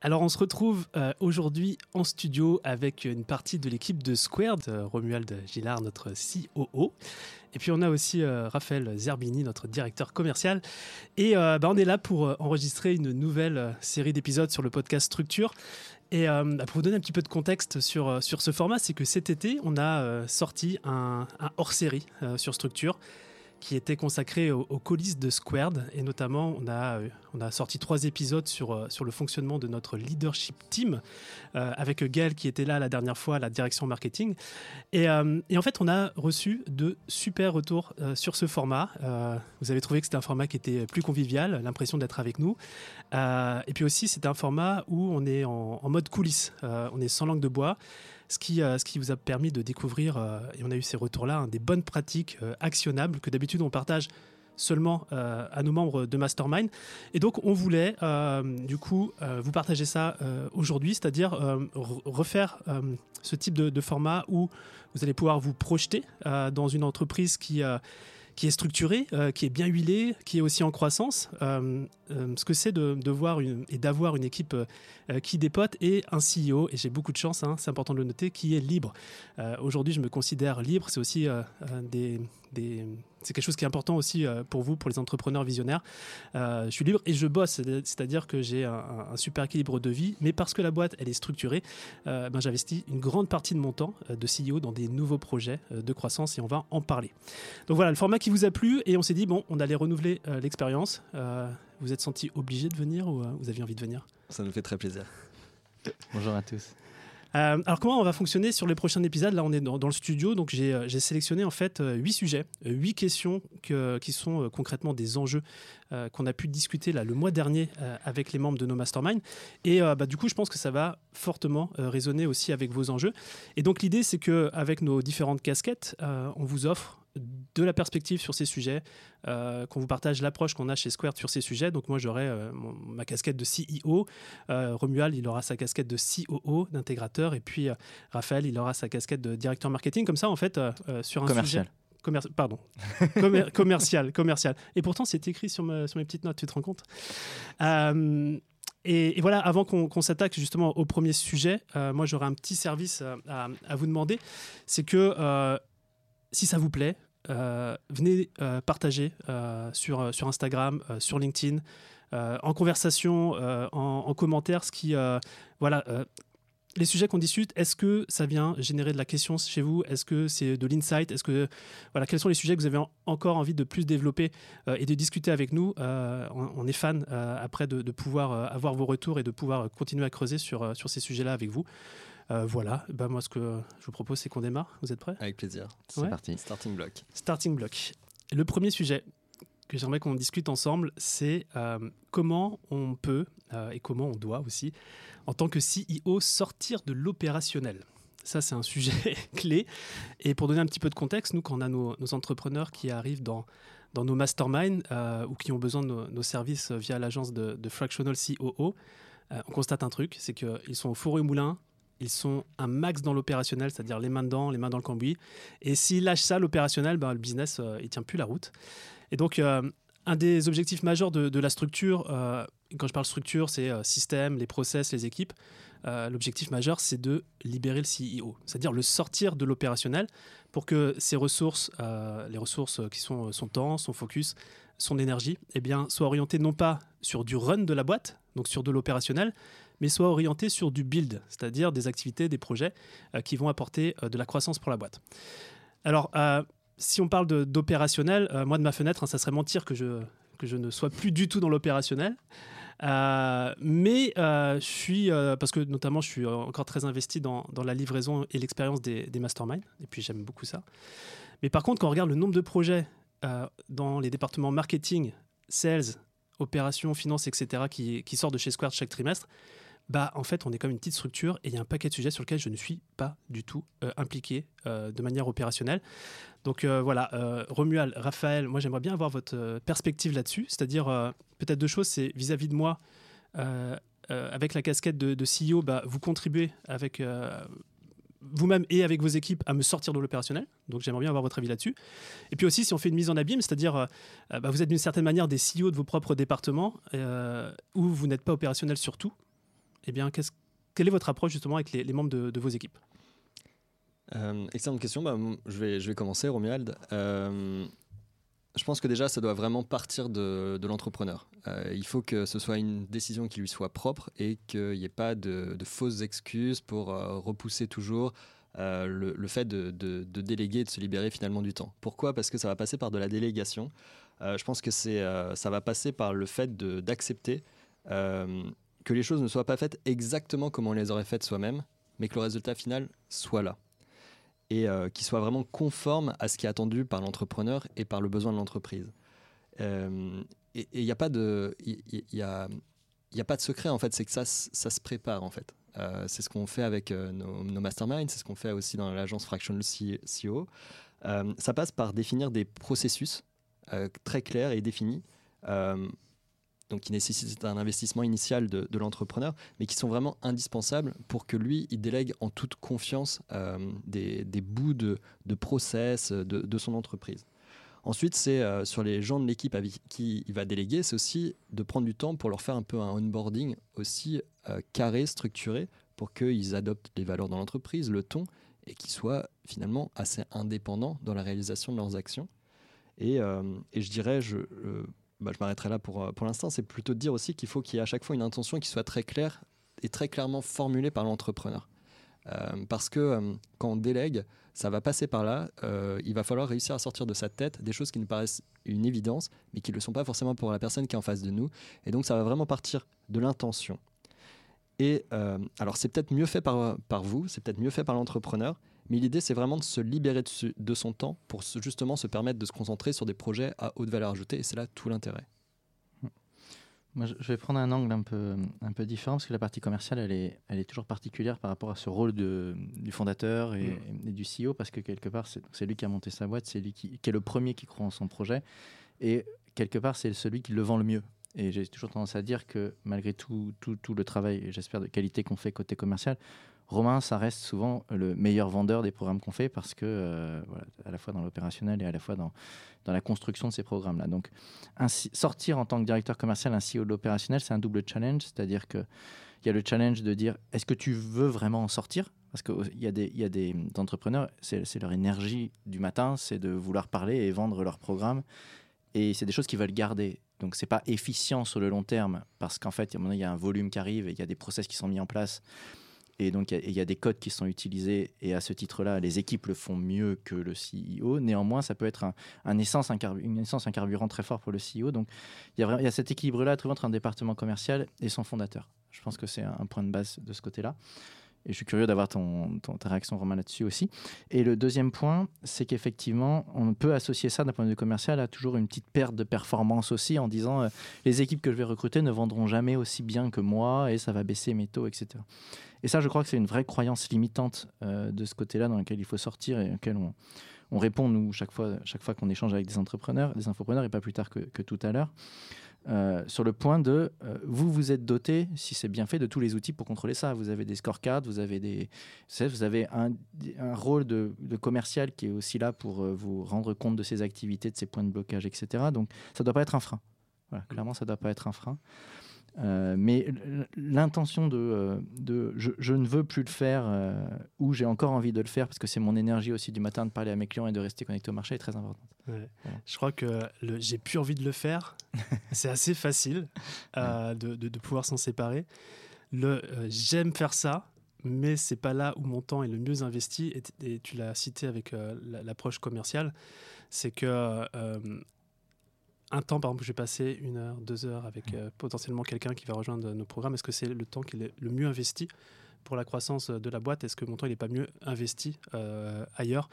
Alors on se retrouve euh, aujourd'hui en studio avec une partie de l'équipe de Squared, euh, Romuald Gillard, notre COO. Et puis on a aussi euh, Raphaël Zerbini, notre directeur commercial. Et bah, on est là pour enregistrer une nouvelle série d'épisodes sur le podcast Structure. Et bah, pour vous donner un petit peu de contexte sur, sur ce format, c'est que cet été, on a sorti un, un hors-série sur Structure qui était consacré aux, coulisses de Squared. Et notamment, on a, euh, on a sorti trois épisodes sur, euh, sur le fonctionnement de notre leadership team, euh, avec Gaël qui était là la dernière fois la direction marketing. Et, et en fait, on a reçu de super retours sur ce format. vous avez trouvé que c'était un format qui était plus convivial, l'impression d'être avec nous. et puis aussi, c'est un format où on est en, en mode coulisses. on est sans langue de bois ce qui, euh, ce qui vous a permis de découvrir, euh, et on a eu ces retours-là, hein, des bonnes pratiques euh, actionnables que d'habitude on partage seulement à nos membres de Mastermind. Et donc, on voulait, du coup, vous partager ça aujourd'hui, c'est-à-dire refaire ce type de, format où vous allez pouvoir vous projeter dans une entreprise qui qui est structuré, euh, qui est bien huilé, qui est aussi en croissance. Euh, euh, ce que c'est de, voir et d'avoir une équipe qui dépote et un CEO, et j'ai beaucoup de chance, hein, c'est important de le noter, qui est libre. Aujourd'hui, je me considère libre. C'est aussi des, des c'est quelque chose qui est important aussi euh, pour vous, pour les entrepreneurs visionnaires. Euh, je suis libre et je bosse, c'est-à-dire que j'ai un, super équilibre de vie, mais parce que la boîte, elle est structurée, euh, ben, j'investis une grande partie de mon temps de CEO dans des nouveaux projets de croissance et on va en parler. Donc voilà, le format qui vous a plu et on s'est dit, bon, on allait renouveler l'expérience. vous êtes senti obligé de venir ou vous aviez envie de venir? Ça nous fait très plaisir. Bonjour à tous. Euh, alors comment on va fonctionner sur les prochains épisodes? Là, on est dans, le studio, donc j'ai euh, sélectionné en fait euh, huit sujets, huit questions qui sont concrètement des enjeux qu'on a pu discuter là le mois dernier avec les membres de nos masterminds. Et bah, du coup, je pense que ça va fortement résonner aussi avec vos enjeux. Et donc l'idée, c'est que avec nos différentes casquettes, on vous offre de la perspective sur ces sujets, euh, qu'on vous partage l'approche qu'on a chez Square sur ces sujets. Donc moi j'aurai euh, ma casquette de CEO, euh, Romuald il aura sa casquette de COO, d'intégrateur, et puis Raphaël il aura sa casquette de directeur marketing. Comme ça en fait sur un commercial. sujet pardon, commercial, commercial. Et pourtant, c'est écrit sur, sur, mes petites notes, tu te rends compte? Et, voilà, avant qu'on s'attaque justement au premier sujet, moi j'aurais un petit service à, à, vous demander. C'est que si ça vous plaît, venez euh, partager euh, sur, sur Instagram, sur LinkedIn, en conversation, en, commentaire, ce qui, voilà, les sujets qu'on discute, est-ce que ça vient générer de la question chez vous? Est-ce que c'est de l'insight? Est-ce que voilà, quels sont les sujets que vous avez encore envie de plus développer et de discuter avec nous? On, est fan après de, de pouvoir avoir vos retours et de pouvoir continuer à creuser sur, sur ces sujets-là avec vous. Euh, voilà, bah, moi ce que je vous propose c'est qu'on démarre. Vous êtes prêts? Avec plaisir. C'est parti. Starting block. Starting block. Le premier sujet que j'aimerais qu'on discute ensemble, c'est euh, comment on peut euh, et comment on doit aussi, en tant que CEO, sortir de l'opérationnel. Ça, c'est un sujet clé. Et pour donner un petit peu de contexte, nous, quand on a nos, entrepreneurs qui arrivent dans, dans nos masterminds ou qui ont besoin de nos, services via l'agence de, de, Fractional COO, on constate un truc, c'est qu'ils sont au four et au moulin, ils sont un max dans l'opérationnel, c'est-à-dire les mains dedans, les mains dans le cambouis. Et s'ils lâchent ça, l'opérationnel, ben, le business, euh, il tient plus la route. Et donc, euh, un des objectifs majeurs de, la structure, euh, quand je parle structure, c'est système, les process, les équipes. L'objectif majeur, c'est de libérer le CEO, c'est-à-dire le sortir de l'opérationnel pour que ses ressources, les ressources qui sont son temps, son focus, son énergie, eh bien, soient orientées non pas sur du run de la boîte, donc sur de l'opérationnel, mais soit orienté sur du build, c'est-à-dire des activités, des projets euh, qui vont apporter euh, de la croissance pour la boîte. Alors, euh, si on parle d'opérationnel, moi de ma fenêtre, hein, ça serait mentir que je, que je ne sois plus du tout dans l'opérationnel. mais je suis, parce que notamment je suis encore très investi dans, dans la livraison et l'expérience des, des masterminds, et puis j'aime beaucoup ça. Mais par contre, quand on regarde le nombre de projets dans les départements marketing, sales, opérations, finances, etc., qui, qui sortent de chez Square chaque trimestre, bah en fait on est comme une petite structure et il y a un paquet de sujets sur lesquels je ne suis pas du tout euh, impliqué euh, de manière opérationnelle. Donc euh, voilà, Romuald, Raphaël, moi j'aimerais bien avoir votre perspective là-dessus, c'est-à-dire peut-être deux choses, c'est vis-à-vis de moi, avec la casquette de, CEO, bah, vous contribuez avec vous-même et avec vos équipes à me sortir de l'opérationnel. Donc j'aimerais bien avoir votre avis là-dessus. Et puis aussi, si on fait une mise en abîme, c'est-à-dire bah, vous êtes d'une certaine manière des CEO de vos propres départements, où vous n'êtes pas opérationnel sur tout, eh bien, quelle est votre approche justement avec les, membres de, vos équipes? Excellente question. Bah, je, vais, commencer, Romuald. Je pense que déjà, ça doit vraiment partir de, l'entrepreneur. Euh, il faut que ce soit une décision qui lui soit propre et qu'il n'y ait pas de, fausses excuses pour euh, repousser toujours euh, le, fait de, déléguer et de se libérer finalement du temps. Pourquoi? Parce que ça va passer par de la délégation. je pense que ça va passer par le fait d'accepter que les choses ne soient pas faites exactement comme on les aurait faites soi-même, mais que le résultat final soit là et euh, qui soit vraiment conforme à ce qui est attendu par l'entrepreneur et par le besoin de l'entreprise. Euh, et il n'y a pas de, y, a, pas de secret en fait, c'est que ça, ça se prépare en fait. Euh, c'est ce qu'on fait avec nos, nos, masterminds, c'est ce qu'on fait aussi dans l'agence Fractional CEO. ça passe par définir des processus très clairs et définis donc qui nécessitent un investissement initial de, l'entrepreneur, mais qui sont vraiment indispensables pour que lui, il délègue en toute confiance euh, des, bouts de, process de, son entreprise. Ensuite, c'est euh, sur les gens de l'équipe avec qui il va déléguer, c'est aussi de prendre du temps pour leur faire un peu un onboarding aussi euh, carré, structuré, pour qu'ils adoptent les valeurs dans l'entreprise, le ton, et qu'ils soient finalement assez indépendants dans la réalisation de leurs actions. Et, et je dirais, je, bah, je m'arrêterai là pour, euh, pour l'instant, c'est plutôt de dire aussi qu'il faut qu'il y ait à chaque fois une intention qui soit très claire et très clairement formulée par l'entrepreneur. Euh, parce que euh, quand on délègue, ça va passer par là. il va falloir réussir à sortir de sa tête des choses qui nous paraissent une évidence, mais qui ne le sont pas forcément pour la personne qui est en face de nous. Et donc, ça va vraiment partir de l'intention. Et alors, c'est peut-être mieux fait par, par vous, c'est peut-être mieux fait par l'entrepreneur, mais l'idée, c'est vraiment de se libérer de, son temps pour justement se permettre de se concentrer sur des projets à haute valeur ajoutée. Et c'est là tout l'intérêt. Moi, je vais prendre un angle un peu, un peu différent parce que la partie commerciale, elle est, elle est toujours particulière par rapport à ce rôle de, du fondateur et, mm. du CEO parce que quelque part, c'est lui qui a monté sa boîte, c'est lui qui, qui, est le premier qui croit en son projet et quelque part, c'est celui qui le vend le mieux. Et j'ai toujours tendance à dire que malgré tout, tout, tout le travail, j'espère, de qualité qu'on fait côté commercial, Romain, ça reste souvent le meilleur vendeur des programmes qu'on fait parce que, euh, à la fois dans l'opérationnel et à la fois dans, la construction de ces programmes-là. Donc, sortir en tant que directeur commercial un CEO de l'opérationnel, c'est un double challenge, c'est-à-dire qu'il y a le challenge de dire est-ce que tu veux vraiment en sortir? Parce qu'il y, a des, y a des entrepreneurs, c'est leur énergie du matin, c'est de vouloir parler et vendre leurs programmes. Et c'est des choses qu'ils veulent garder. Donc, c'est pas efficient sur le long terme parce qu'en fait, il y a un volume qui arrive et il y a des process qui sont mis en place et donc, il y, a des codes qui sont utilisés. Et à ce titre-là, les équipes le font mieux que le CEO. Néanmoins, ça peut être un, une essence, un carburant très fort pour le CEO. Donc, il y a, il y a cet équilibre-là entre un département commercial et son fondateur. Je pense que c'est un point de base de ce côté-là. Et je suis curieux d'avoir ton, ta réaction, Romain, là-dessus aussi. Et le deuxième point, c'est qu'effectivement, on peut associer ça d'un point de vue commercial à toujours une petite perte de performance aussi en disant euh, les équipes que je vais recruter ne vendront jamais aussi bien que moi et ça va baisser mes taux, etc. Et ça, je crois que c'est une vraie croyance limitante euh, de ce côté-là dans lequel il faut sortir et auquel on, on répond, nous, chaque fois, chaque fois qu'on échange avec des entrepreneurs, des infopreneurs, et pas plus tard que tout à l'heure. Euh, sur le point de euh, vous vous êtes doté, si c'est bien fait, de tous les outils pour contrôler ça. Vous avez des scorecards, vous avez des, vous avez un, rôle de, commercial qui est aussi là pour euh, vous rendre compte de ses activités, de ses points de blocage, etc. Donc ça ne doit pas être un frein. Clairement, ça ne doit pas être un frein. Euh, mais l'intention de, euh, de je, ne veux plus le faire euh, ou j'ai encore envie de le faire parce que c'est mon énergie aussi du matin de parler à mes clients et de rester connecté au marché est très importante. Je crois que j'ai plus envie de le faire. c'est assez facile de, de, pouvoir s'en séparer. Le j'aime faire ça, mais c'est pas là où mon temps est le mieux investi. Et, tu l'as cité avec l'approche commerciale, c'est que un temps, par exemple, je vais passer une heure, deux heures avec euh, potentiellement quelqu'un qui va rejoindre nos programmes, est-ce que c'est le temps qui est le mieux investi pour la croissance de la boîte? Est-ce que mon temps n'est pas mieux investi euh, ailleurs?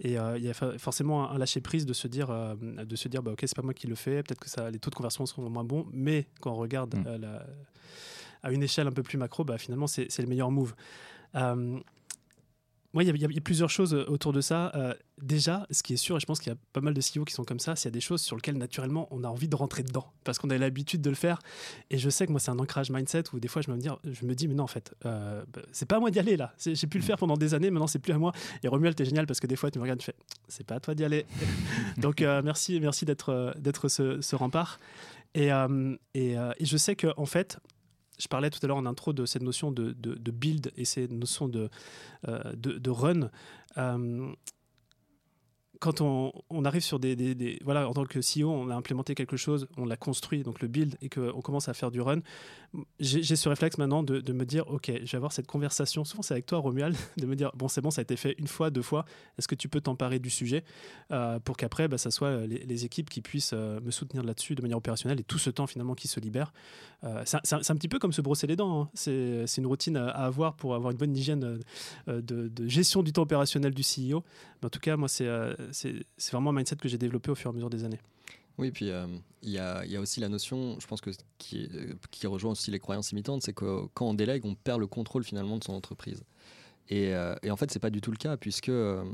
Et euh, il y a forcément un, lâcher prise de se dire, de se dire, bah, ok, c'est pas moi qui le fais. Peut-être que ça, les taux de conversion seront moins bons, mais quand on regarde mm. à une échelle un peu plus macro, bah, finalement, c'est le meilleur move. Moi, il y, a plusieurs choses euh, autour de ça. Euh, déjà, ce qui est sûr, et je pense qu'il y a pas mal de CEO qui sont comme ça, c'est y a des choses sur lesquelles naturellement on a envie de rentrer dedans parce qu'on a l'habitude de le faire. Et je sais que moi, c'est un ancrage mindset où des fois je me, dis, je me dis, mais non, en fait, euh, bah, c'est pas à moi d'y aller là. J'ai pu le faire pendant des années, maintenant c'est plus à moi. Et Romuald, t'es génial parce que des fois tu me regardes, tu fais, c'est pas à toi d'y aller. Donc merci, merci d'être d'être ce, rempart. Et, et, et, je sais que en fait, je parlais tout à l'heure en intro de cette notion de, build et cette notion de, de, run quand on, arrive sur des, Voilà, en tant que CEO, on a implémenté quelque chose, on l'a construit, donc le build, et qu'on commence à faire du run, j'ai ce réflexe maintenant de, me dire ok, je vais avoir cette conversation. Souvent, c'est avec toi, Romuald, de me dire bon, c'est bon, ça a été fait une fois, deux fois. Est-ce que tu peux t'emparer du sujet euh, pour qu'après, bah, ça soit euh, les, équipes qui puissent euh, me soutenir là-dessus de manière opérationnelle et tout ce temps finalement qui se libère. c'est un, petit peu comme se brosser les dents. Hein. C'est une routine à, avoir pour avoir une bonne hygiène de, gestion du temps opérationnel du CEO. Mais en tout cas, moi, c'est vraiment un mindset que j'ai développé au fur et à mesure des années. Oui, puis euh, il y, a, aussi la notion, je pense que qui, qui rejoint aussi les croyances imitantes, c'est que quand on délègue, on perd le contrôle finalement de son entreprise. Et, euh, en fait, c'est pas du tout le cas, puisque euh,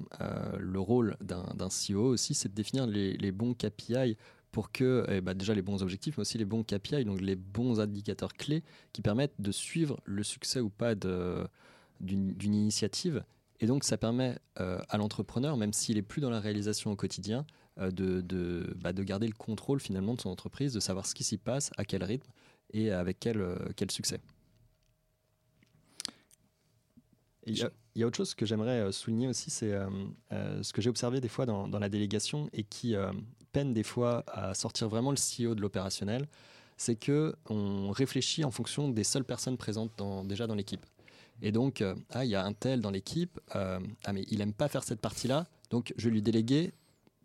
le rôle d'un CEO aussi, c'est de définir les, les, bons KPI pour que, eh ben, déjà les bons objectifs, mais aussi les bons KPI, donc les bons indicateurs clés qui permettent de suivre le succès ou pas d'une initiative. Et donc, ça permet à l'entrepreneur, même s'il est plus dans la réalisation au quotidien, euh, bah, de, garder le contrôle finalement de son entreprise, de savoir ce qui s'y passe, à quel rythme et avec quel, euh, succès. Il y, a autre chose que j'aimerais euh, souligner aussi, c'est ce que j'ai observé des fois dans, la délégation et qui peine des fois à sortir vraiment le CEO de l'opérationnel, c'est que on réfléchit en fonction des seules personnes présentes déjà dans l'équipe. Et donc, ah, il y a un tel dans l'équipe, ah mais il aime pas faire cette partie-là, donc je vais lui déléguer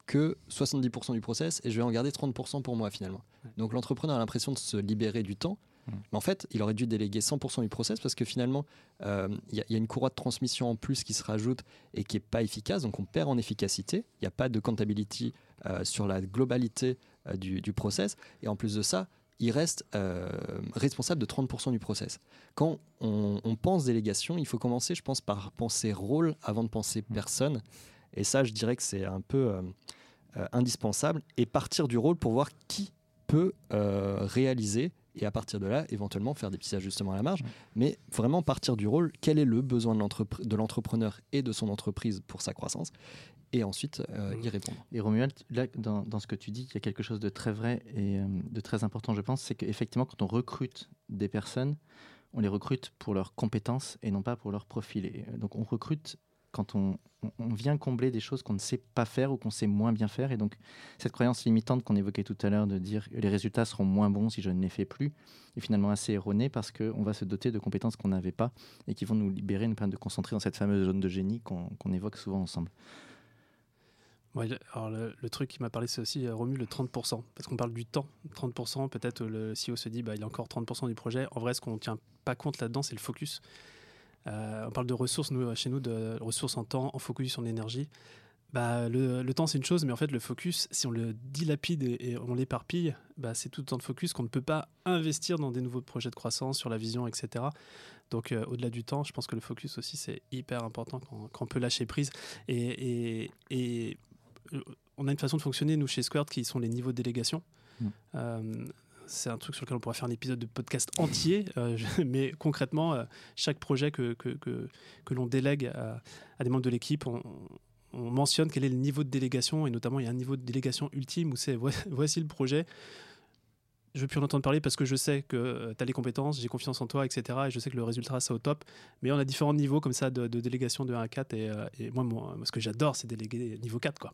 que 70% du process et je vais en garder 30% pour moi finalement. Donc l'entrepreneur a l'impression de se libérer du temps. Mmh. Mais en fait, il aurait dû déléguer 100% du process parce que finalement, euh, il y, a une courroie de transmission en plus qui se rajoute et qui n'est pas efficace. Donc on perd en efficacité. Il n'y a pas de comptability euh, sur la globalité euh, du, process. Et en plus de ça, il reste responsable de 30% du process. Quand on, on, pense délégation, il faut commencer, je pense, par penser rôle avant de penser mmh. personne. Et ça, je dirais que c'est un peu euh, euh, indispensable. Et partir du rôle pour voir qui peut euh, réaliser et à partir de là, éventuellement faire des petits ajustements à la marge. Mais vraiment partir du rôle, quel est le besoin de l'entrepreneur et de son entreprise pour sa croissance et ensuite y répondre. Et Romuald, là, dans, dans, ce que tu dis, il y a quelque chose de très vrai et de très important, je pense, c'est qu'effectivement, quand on recrute des personnes, on les recrute pour leurs compétences et non pas pour leur profil. Et donc on recrute quand on, vient combler des choses qu'on ne sait pas faire ou qu'on sait moins bien faire. Et donc, cette croyance limitante qu'on évoquait tout à l'heure de dire que les résultats seront moins bons si je ne les fais plus est finalement assez erronée parce qu'on va se doter de compétences qu'on n'avait pas et qui vont nous libérer, nous permettre de concentrer dans cette fameuse zone de génie qu'on évoque souvent ensemble. alors le, truc qui m'a parlé, c'est aussi euh, Romu le 30%, parce qu'on parle du temps. 30%, peut-être le CEO se dit, bah, il a encore 30% du projet. En vrai, ce qu'on ne tient pas compte là-dedans, c'est le focus. Euh, on parle de ressources, nous, chez nous, de ressources en temps, en focus, en énergie. Bah, le, temps, c'est une chose, mais en fait, le focus, si on le dilapide et, on l'éparpille, bah, c'est tout le temps de focus qu'on ne peut pas investir dans des nouveaux projets de croissance, sur la vision, etc. Donc, euh, au-delà du temps, je pense que le focus aussi, c'est hyper important quand, on peut lâcher prise. Et, et, euh, on a une façon de fonctionner, nous, chez Squared, qui sont les niveaux de délégation. Mmh c'est un truc sur lequel on pourrait faire un épisode de podcast entier, euh, mais concrètement, euh, chaque projet que, l'on délègue à, des membres de l'équipe, on, mentionne quel est le niveau de délégation, et notamment il y a un niveau de délégation ultime où c'est voici le projet, je veux plus en entendre parler parce que je sais que euh, tu as les compétences, j'ai confiance en toi, etc. Et je sais que le résultat sera au top. Mais on a différents niveaux comme ça de, délégation de 1 à 4. Et, euh, moi, moi, ce que j'adore, c'est déléguer niveau 4. Quoi.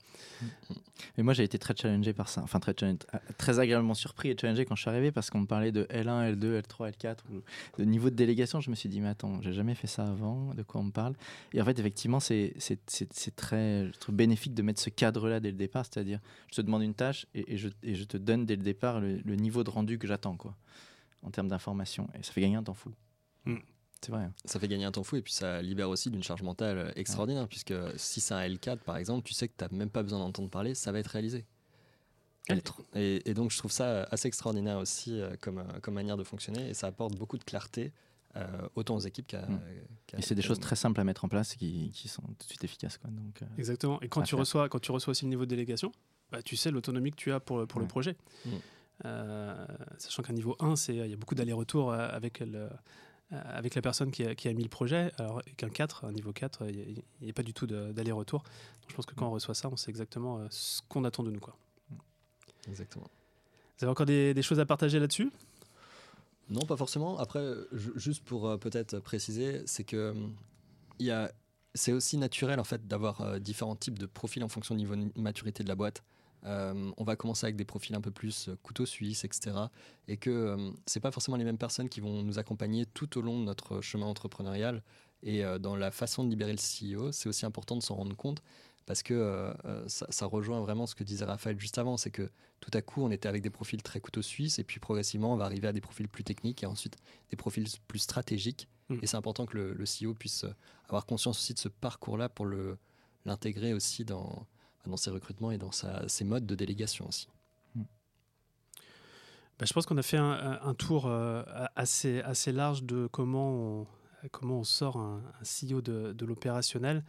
Et moi, j'ai été très challengé par ça. Enfin, très, euh, très agréablement surpris et challengé quand je suis arrivé parce qu'on me parlait de L1, L2, L3, L4, ou de niveau de délégation. Je me suis dit, mais attends, j'ai jamais fait ça avant. De quoi on me parle? Et en fait, effectivement, c'est très, très bénéfique de mettre ce cadre-là dès le départ. C'est-à-dire, je te demande une tâche et, je, et, je, te donne dès le départ le niveau de rendu que j'attends, quoi, en termes d'information. Et ça fait gagner un temps fou. Hmm. C'est vrai. Hein. Ça fait gagner un temps fou et puis ça libère aussi d'une charge mentale extraordinaire, puisque si c'est un L4 par exemple, tu sais que tu n'as même pas besoin d'entendre parler, ça va être réalisé. Et, et, donc je trouve ça assez extraordinaire aussi euh, comme, euh, comme manière de fonctionner et ça apporte beaucoup de clarté euh, autant aux équipes qu'à. Hmm. et c'est des choses très simples à mettre en place qui, qui sont tout de suite efficaces. Quoi. Donc, Exactement. Et quand tu, reçois, quand tu reçois aussi le niveau de délégation, bah, tu sais l'autonomie que tu as pour, pour le projet. Hmm. Euh, sachant qu'un niveau 1, il y a beaucoup d'allers-retours euh, avec, euh, avec la personne qui a, qui a, mis le projet, alors qu'un 4, un niveau 4, il n'y a, pas du tout d'aller-retour. Je pense que quand on reçoit ça, on sait exactement ce qu'on attend de nous. Quoi. Exactement. Vous avez encore des, des choses à partager là-dessus? Non, pas forcément. Après, juste pour peut-être préciser, c'est que il c'est aussi naturel en fait d'avoir euh, différents types de profils en fonction du niveau de maturité de la boîte. Euh, on va commencer avec des profils un peu plus euh, couteau suisse, etc. Et que c'est pas forcément les mêmes personnes qui vont nous accompagner tout au long de notre chemin entrepreneurial. Et dans la façon de libérer le CEO, c'est aussi important de s'en rendre compte parce que ça, ça, rejoint vraiment ce que disait Raphaël juste avant, c'est que tout à coup on était avec des profils très couteau suisse et puis progressivement on va arriver à des profils plus techniques et ensuite des profils plus stratégiques Mm. Et c'est important que le, CEO puisse euh, avoir conscience aussi de ce parcours-là pour l'intégrer aussi dans, dans ses recrutements et dans ses modes de délégation aussi. Mm. Bah, je pense qu'on a fait un, tour euh, assez, assez large de comment on, comment on sort un, CEO de, de l'opérationnel,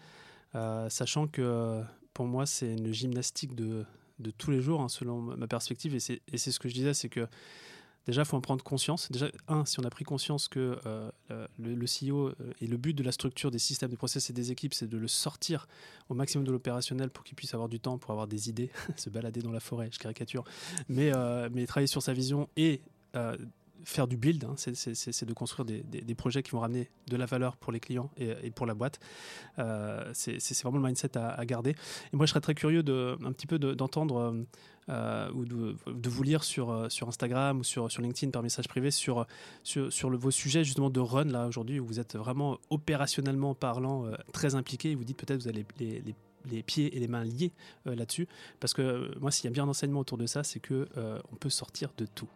euh, sachant que pour moi, c'est une gymnastique de, de tous les jours, hein, selon ma perspective. Et c'est ce que je disais, c'est que Déjà, il faut en prendre conscience. Déjà, un, si on a pris conscience que euh, le, le, CEO euh, et le but de la structure des systèmes, des process et des équipes, c'est de le sortir au maximum de l'opérationnel pour qu'il puisse avoir du temps, pour avoir des idées, se balader dans la forêt, je caricature, mais, euh, mais travailler sur sa vision et faire du build, hein, c'est de construire des, projets qui vont ramener de la valeur pour les clients et, pour la boîte. Euh, c'est vraiment le mindset à, garder. Et moi, je serais très curieux de, petit peu d'entendre euh, ou de, de, vous lire sur, euh, Instagram ou sur, LinkedIn par message privé sur, le, vos sujets justement de run là aujourd'hui où vous êtes vraiment opérationnellement parlant très impliqué et vous dites peut-être vous avez les, pieds et les mains liés là-dessus. Parce que moi, s'il y a bien un enseignement autour de ça, c'est que on peut sortir de tout.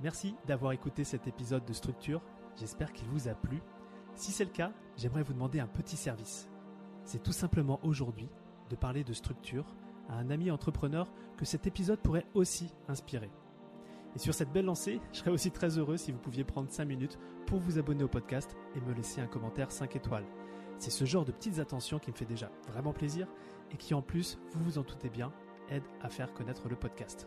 Merci d'avoir écouté cet épisode de Structure. J'espère qu'il vous a plu. Si c'est le cas, j'aimerais vous demander un petit service. C'est tout simplement aujourd'hui de parler de structure à un ami entrepreneur que cet épisode pourrait aussi inspirer. Et sur cette belle lancée, je serais aussi très heureux si vous pouviez prendre 5 minutes pour vous abonner au podcast et me laisser un commentaire 5 étoiles. C'est ce genre de petites attentions qui me fait déjà vraiment plaisir et qui en plus, vous vous en doutez bien, aide à faire connaître le podcast.